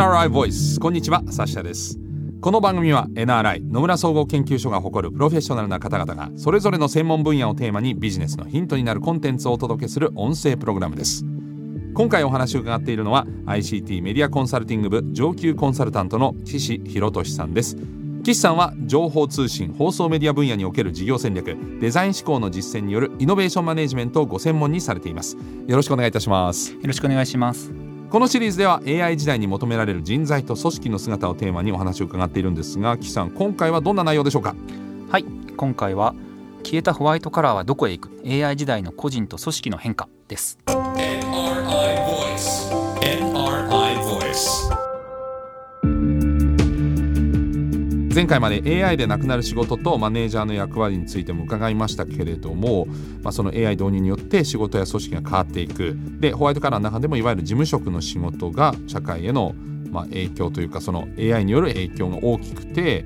NRI ボイスこんにちはサッシャです。この番組は NRI 野村総合研究所が誇るプロフェッショナルな方々がそれぞれの専門分野をテーマにビジネスのヒントになるコンテンツをお届けする音声プログラムです。今回お話を伺っているのは ICT メディアコンサルティング部上級コンサルタントの岸博俊さんです。岸さんは情報通信放送メディア分野における事業戦略デザイン思考の実践によるイノベーションマネジメントをご専門にされています。よろしくお願いいたします。よろしくお願いします。このシリーズでは AI 時代に求められる人材と組織の姿をテーマにお話を伺っているんですが岸さん今回はどんな内容でしょうか？はい今回は消えたホワイトカラーはどこへ行く？AI 時代の個人と組織の変化です。前回まで AI でなくなる仕事とマネージャーの役割についても伺いましたけれども、まあ、その AI 導入によって仕事や組織が変わっていく。でホワイトカラーの中でもいわゆる事務職の仕事が社会へのまあ影響というかその AI による影響が大きくて、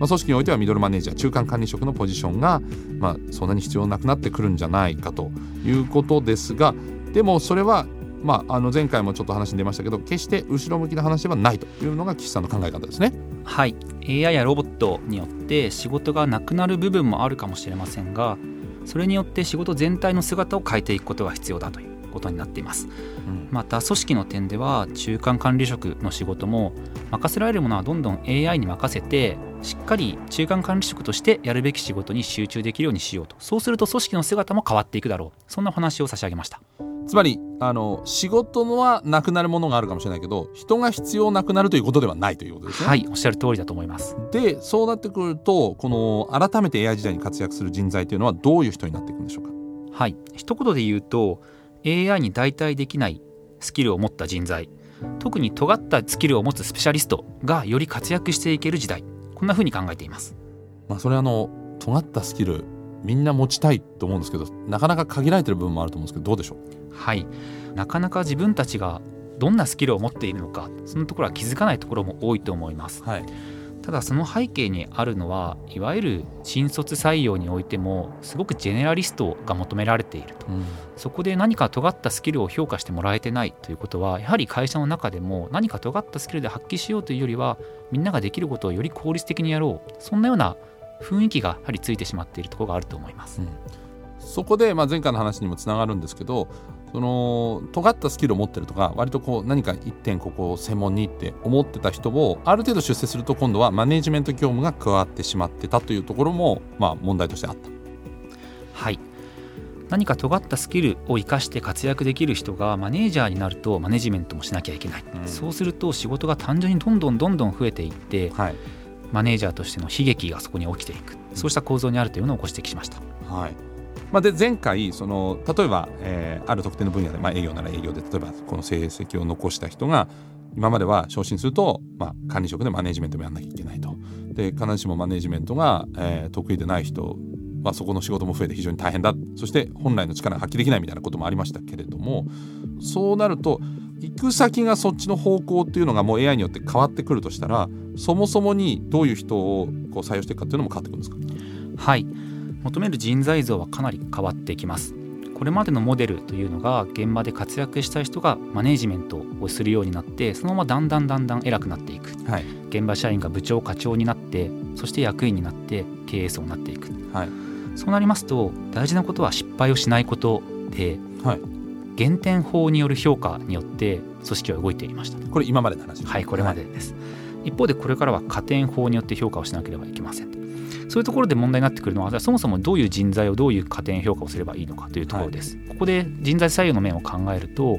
まあ、組織においてはミドルマネージャー中間管理職のポジションが、まあ、そんなに必要なくなってくるんじゃないかということですがでもそれはまあ、あの前回もちょっと話に出ましたけど決して後ろ向きな話ではないというのが岸さんの考え方ですね。はい。AI やロボットによって仕事がなくなる部分もあるかもしれませんがそれによって仕事全体の姿を変えていくことが必要だということになっています、うん、また組織の点では中間管理職の仕事も任せられるものはどんどん AI に任せてしっかり中間管理職としてやるべき仕事に集中できるようにしようと。そうすると組織の姿も変わっていくだろう。そんな話を差し上げましたつまりあの仕事のはなくなるものがあるかもしれないけど人が必要なくなるということではないということですね。はいおっしゃる通りだと思います。でそうなってくるとこの改めて AI 時代に活躍する人材というのはどういう人になっていくんでしょうか？はい。一言で言うと AI に代替できないスキルを持った人材。特に尖ったスキルを持つスペシャリストがより活躍していける時代。こんなふうに考えています。まあ、それあの尖ったスキルみんな持ちたいと思うんですけどなかなか限られてる部分もあると思うんですけどどうでしょう？はい。なかなか自分たちがどんなスキルを持っているのかそのところは気づかないところも多いと思います、はい、ただその背景にあるのはいわゆる新卒採用においてもすごくジェネラリストが求められていると、うん、そこで何か尖ったスキルを評価してもらえてないということはやはり会社の中でも何か尖ったスキルで発揮しようというよりはみんなができることをより効率的にやろう。そんなような雰囲気がやはりついてしまっているところがあると思います。うん、そこで、まあ、前回の話にもつながるんですけどその尖ったスキルを持ってるとか割とこう何か一点ここを専門にって思ってた人をある程度出世すると今度はマネジメント業務が加わってしまってたというところも、まあ、問題としてあった。はい。何か尖ったスキルを生かして活躍できる人がマネージャーになるとマネジメントもしなきゃいけない、うん、そうすると仕事が単純にどんどんどんどん増えていって、はい、マネージャーとしての悲劇がそこに起きていくそうした構造にあるというのをご指摘しました。はいまあ、で前回その例えば、えー、ある特定の分野で、まあ、営業なら営業で例えばこの成績を残した人が今までは昇進すると、まあ、管理職でマネジメントもやんなきゃいけないと。で必ずしもマネジメントが、えー、得意でない人まあ、そこの仕事も増えて非常に大変だそして本来の力が発揮できないみたいなこともありましたけれどもそうなると行く先がそっちの方向っていうのがもう AI によって変わってくるとしたらそもそもにどういう人をこう採用していくかっていうのも変わってくるんですか？はい。求める人材像はかなり変わってきます。これまでのモデルというのが現場で活躍した人がマネージメントをするようになってそのままだんだんだんだん偉くなっていく、はい、現場社員が部長課長になってそして役員になって経営層になっていく、はい、そうなりますと大事なことは失敗をしないことで、はい、減点法による評価によって組織は動いていました。これ今までの話はいこれまでです、はい、一方でこれからは加点法によって評価をしなければいけませんそういうところで問題になってくるのはそもそもどういう人材をどういう加点評価をすればいいのかというところです。はい、ここで人材採用の面を考えると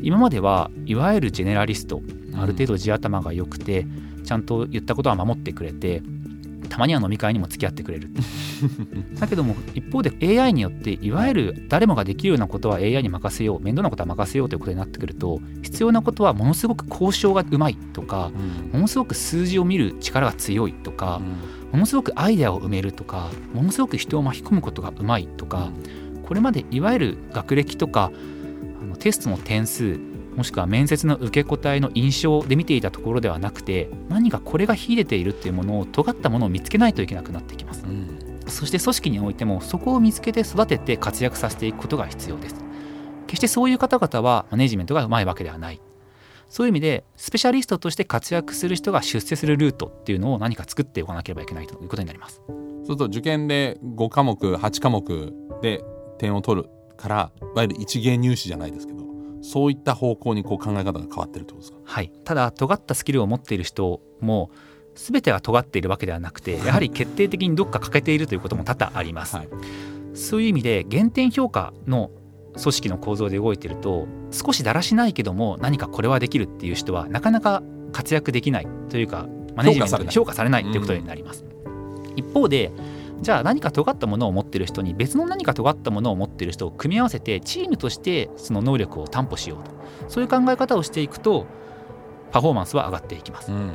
今まではいわゆるジェネラリストある程度地頭が良くてちゃんと言ったことは守ってくれてたまには飲み会にも付き合ってくれるだけども一方で AI によっていわゆる誰もができるようなことは AI に任せよう面倒なことは任せようということになってくると必要なことはものすごく交渉がうまいとか、うん、ものすごく数字を見る力が強いとか、うん。ものすごくアイデアを埋めるとかものすごく人を巻き込むことがうまいとかこれまでいわゆる学歴とかあのテストの点数もしくは面接の受け答えの印象で見ていたところではなくて何かこれが秀でているっていうものを尖ったものを見つけないといけなくなってきます、うん、そして組織においてもそこを見つけて育てて活躍させていくことが必要です。決してそういう方々はマネジメントがうまいわけではない。そういう意味でスペシャリストとして活躍する人が出世するルートっていうのを何か作っておかなければいけないということになります。そうすると受験で5科目8科目で点を取るからいわゆる一芸入試じゃないですけどそういった方向にこう考え方が変わってるってことですか？はい。ただ尖ったスキルを持っている人も全てが尖っているわけではなくてやはり決定的にどっか欠けているということも多々あります、はい、そういう意味で減点評価の組織の構造で動いていると少しだらしないけども何かこれはできるっていう人はなかなか活躍できないというかマネジメントで評価されない。ということになります、うん、一方でじゃあ何か尖ったものを持ってる人に別の何か尖ったものを持ってる人を組み合わせてチームとしてその能力を担保しようと。そういう考え方をしていくとパフォーマンスは上がっていきます、うん、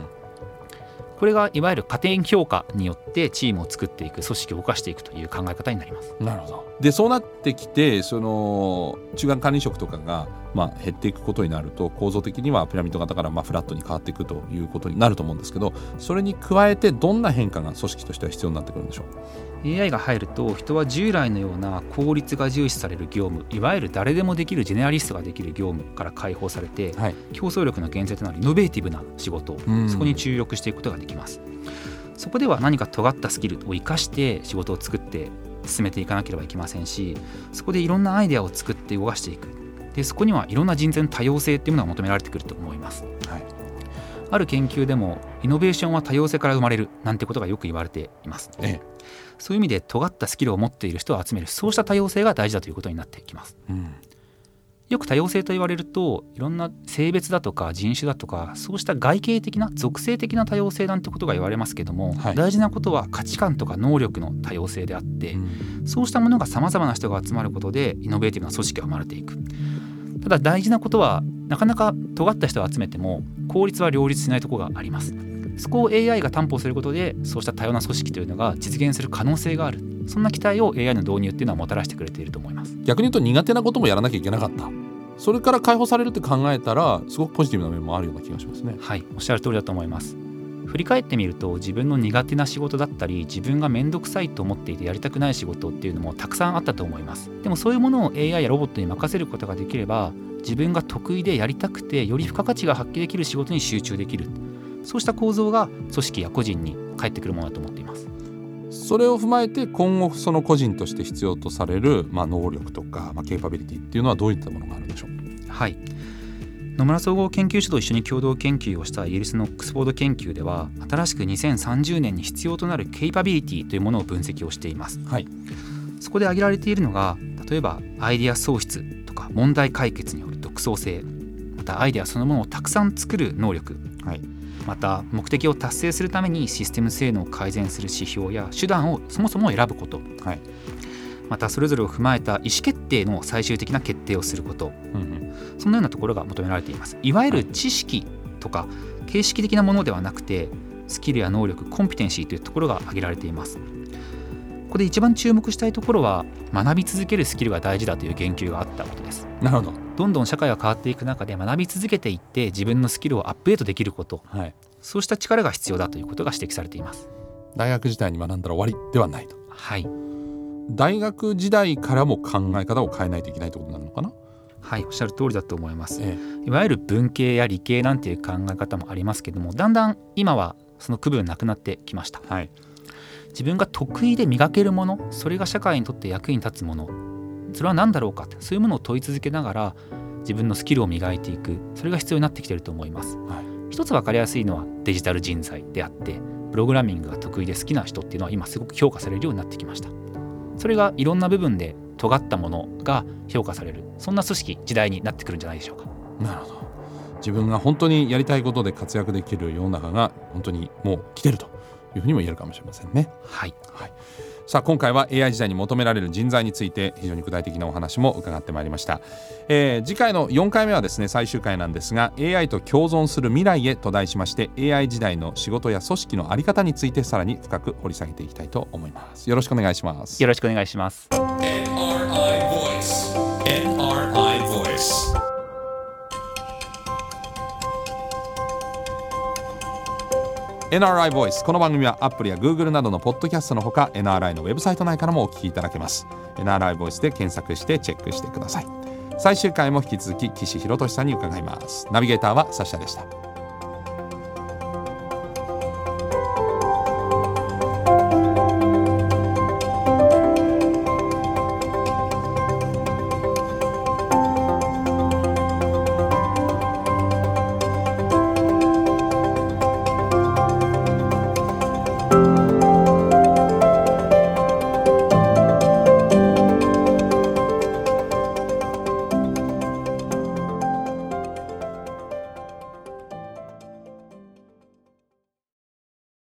これがいわゆる加点評価によってチームを作っていく組織を動かしていくという考え方になります。なるほど。でそうなってきてその中間管理職とかがまあ減っていくことになると構造的にはピラミッド型からまあフラットに変わっていくということになると思うんですけどそれに加えてどんな変化が組織としては必要になってくるんでしょう？AI が入ると人は従来のような効率が重視される業務いわゆる誰でもできるジェネラリストができる業務から解放されて、はい、競争力の源泉となるイノベーティブな仕事そこに注力していくことができますそこでは何か尖ったスキルを生かして仕事を作って進めていかなければいけませんしそこでいろんなアイデアを作って動かしていく。でそこにはいろんな人材の多様性っていうものが求められてくると思います、はい、ある研究でもイノベーションは多様性から生まれるなんてことがよく言われています、ええ、そういう意味で尖ったスキルを持っている人を集めるそうした多様性が大事だということになってきます、うんよく多様性と言われるといろんな性別だとか人種だとかそうした外形的な属性的な多様性なんてことが言われますけども、はい、大事なことは価値観とか能力の多様性であって、うん、そうしたものがさまざまな人が集まることでイノベーティブな組織が生まれていく。ただ大事なことはなかなか尖った人を集めても効率は両立しないところがあります。そこを AI が担保することでそうした多様な組織というのが実現する可能性があるそんな期待を AI の導入っていうのはもたらしてくれていると思います。逆に言うと苦手なこともやらなきゃいけなかった。それから解放されるって考えたらすごくポジティブな面もあるような気がしますね。はいおっしゃる通りだと思います。振り返ってみると自分の苦手な仕事だったり自分が面倒くさいと思っていてやりたくない仕事っていうのもたくさんあったと思います。でもそういうものを AI やロボットに任せることができれば自分が得意でやりたくてより付加価値が発揮できる仕事に集中できる。そうした構造が組織や個人に返ってくるものだと思っていますそれを踏まえて今後その個人として必要とされる、まあ、能力とか、まあ、ケーパビリティっていうのはどういったものがあるんでしょう？はい。野村総合研究所と一緒に共同研究をしたイギリスのオックスフォード研究では新しく2030年に必要となるケイパビリティというものを分析をしています、はい、そこで挙げられているのが例えばアイデア創出とか問題解決による独創性またアイデアそのものをたくさん作る能力、はい、また目的を達成するためにシステム性能を改善する指標や手段をそもそも選ぶこと、はい、またそれぞれを踏まえた意思決定の最終的な決定をすること、うんうん、そのようなところが求められています。いわゆる知識とか形式的なものではなくてスキルや能力コンピテンシーというところが挙げられています。ここで一番注目したいところは学び続けるスキルが大事だという言及があったことです。なるほどどんどん社会が変わっていく中で学び続けていって自分のスキルをアップデートできること、はい、そうした力が必要だということが指摘されています。大学時代に学んだら終わりではないと。はい。大学時代からも考え方を変えないといけないということなのかな？はいおっしゃる通りだと思います、ええ、いわゆる文系や理系なんていう考え方もありますけどもだんだん今はその区分なくなってきました、はい、自分が得意で磨けるものそれが社会にとって役に立つものそれは何だろうかそういうものを問い続けながら自分のスキルを磨いていく。それが必要になってきていると思います、はい、一つ分かりやすいのはデジタル人材であってプログラミングが得意で好きな人っていうのは今すごく評価されるようになってきました。それがいろんな部分で尖ったものが評価される。そんな組織時代になってくるんじゃないでしょうか。なるほど。自分が本当にやりたいことで活躍できる世の中が本当にもう来てるというふうにも言えるかもしれませんね。はい、はいさあ今回は AI 時代に求められる人材について非常に具体的なお話も伺ってまいりました、えー、次回の4回目はですね最終回なんですが AI と共存する未来へと題しまして AI 時代の仕事や組織の在り方についてさらに深く掘り下げていきたいと思います。よろしくお願いします。よろしくお願いします NRI Voice この番組はアップルや Google などのポッドキャストのほか NRI のウェブサイト内からもお聞きいただけます。NRI Voice で検索してチェックしてください。最終回も引き続き岸博俊さんに伺います。ナビゲーターはサシャでした。